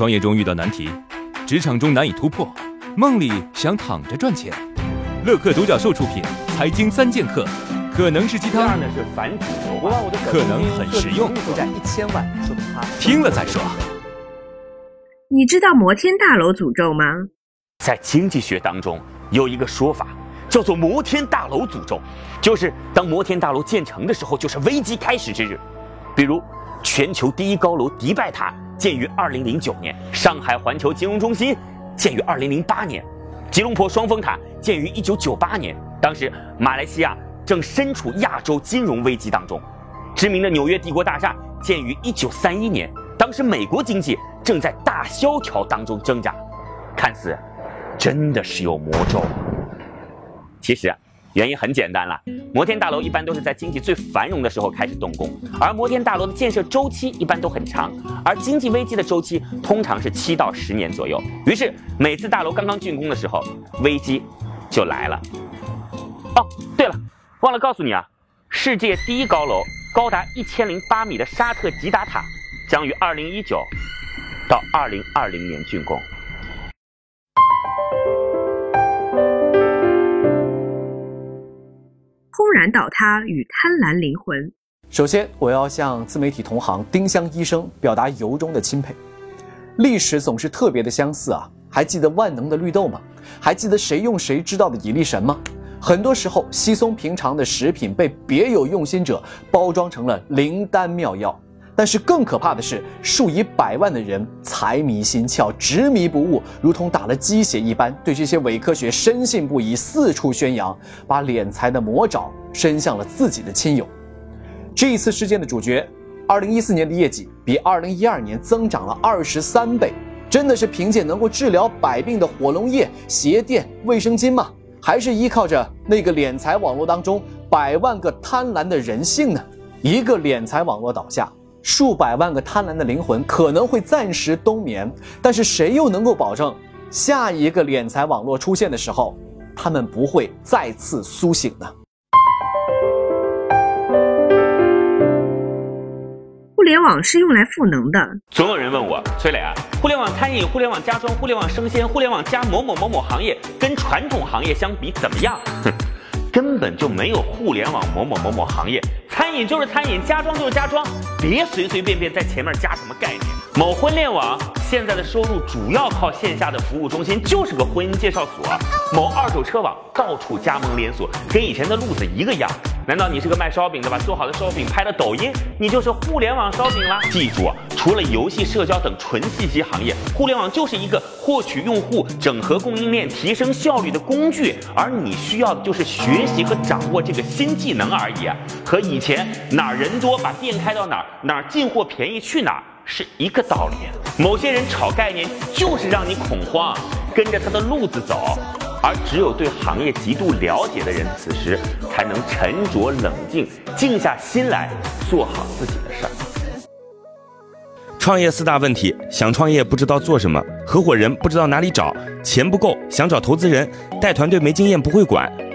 创业中遇到难题，职场中难以突破，梦里想躺着赚钱。乐客独角兽出品《财经三剑客》，可能是鸡汤，呢是反主流化，可能很实用，负债一千万，说明他听了再说。你知道摩天大楼诅咒吗？在经济学当中有一个说法，叫做摩天大楼诅咒，就是当摩天大楼建成的时候，就是危机开始之日。比如，全球第一高楼迪拜塔建于二零零九年，上海环球金融中心建于二零零八年，吉隆坡双峰塔建于一九九八年。当时马来西亚正身处亚洲金融危机当中，知名的纽约帝国大厦建于一九三一年，当时美国经济正在大萧条当中挣扎，看似真的是有魔咒。其实啊，原因很简单了，摩天大楼一般都是在经济最繁荣的时候开始动工，而摩天大楼的建设周期一般都很长，而经济危机的周期通常是七到十年左右。于是每次大楼刚刚竣工的时候，危机就来了。哦，对了，忘了告诉你啊，世界第一高楼高达一千零八米的沙特吉达塔将于二零一九到二零二零年竣工。轰然倒塌与贪婪灵魂。首先，我要向自媒体同行丁香医生表达由衷的钦佩。历史总是特别的相似啊！还记得万能的绿豆吗？还记得谁用谁知道的蚁力神吗？很多时候，稀松平常的食品被别有用心者包装成了灵丹妙药。但是更可怕的是，数以百万的人财迷心窍、执迷不悟，如同打了鸡血一般，对这些伪科学深信不疑，四处宣扬，把敛财的魔爪伸向了自己的亲友。这一次事件的主角，二零一四年的业绩比二零一二年增长了二十三倍，真的是凭借能够治疗百病的火龙液、鞋垫、卫生巾吗？还是依靠着那个敛财网络当中百万个贪婪的人性呢？一个敛财网络倒下。数百万个贪婪的灵魂可能会暂时冬眠，但是谁又能够保证下一个敛财网络出现的时候，他们不会再次苏醒呢？互联网是用来赋能的。总有人问我，崔磊啊，互联网餐饮、互联网家装、互联网生鲜、互联网加某某某某行业，跟传统行业相比怎么样？哼，根本就没有互联网某某某某行业。餐饮就是餐饮，家装就是家装，别随随便便在前面加什么概念。某婚恋网现在的收入主要靠线下的服务中心，就是个婚姻介绍所。某二手车网到处加盟连锁，跟以前的路子一个样。难道你是个卖烧饼的，把做好的烧饼拍了抖音，你就是互联网烧饼啦？记住，除了游戏、社交等纯信息行业，互联网就是一个获取用户、整合供应链、提升效率的工具，而你需要的就是学习和掌握这个新技能而已，和以前哪儿人多把店开到哪儿，哪儿进货便宜去哪儿是一个道理。某些人炒概念就是让你恐慌，跟着他的路子走。而只有对行业极度了解的人，此时才能沉着冷静，静下心来做好自己的事儿。创业四大问题：想创业不知道做什么，合伙人不知道哪里找，钱不够想找投资人，带团队没经验不会管。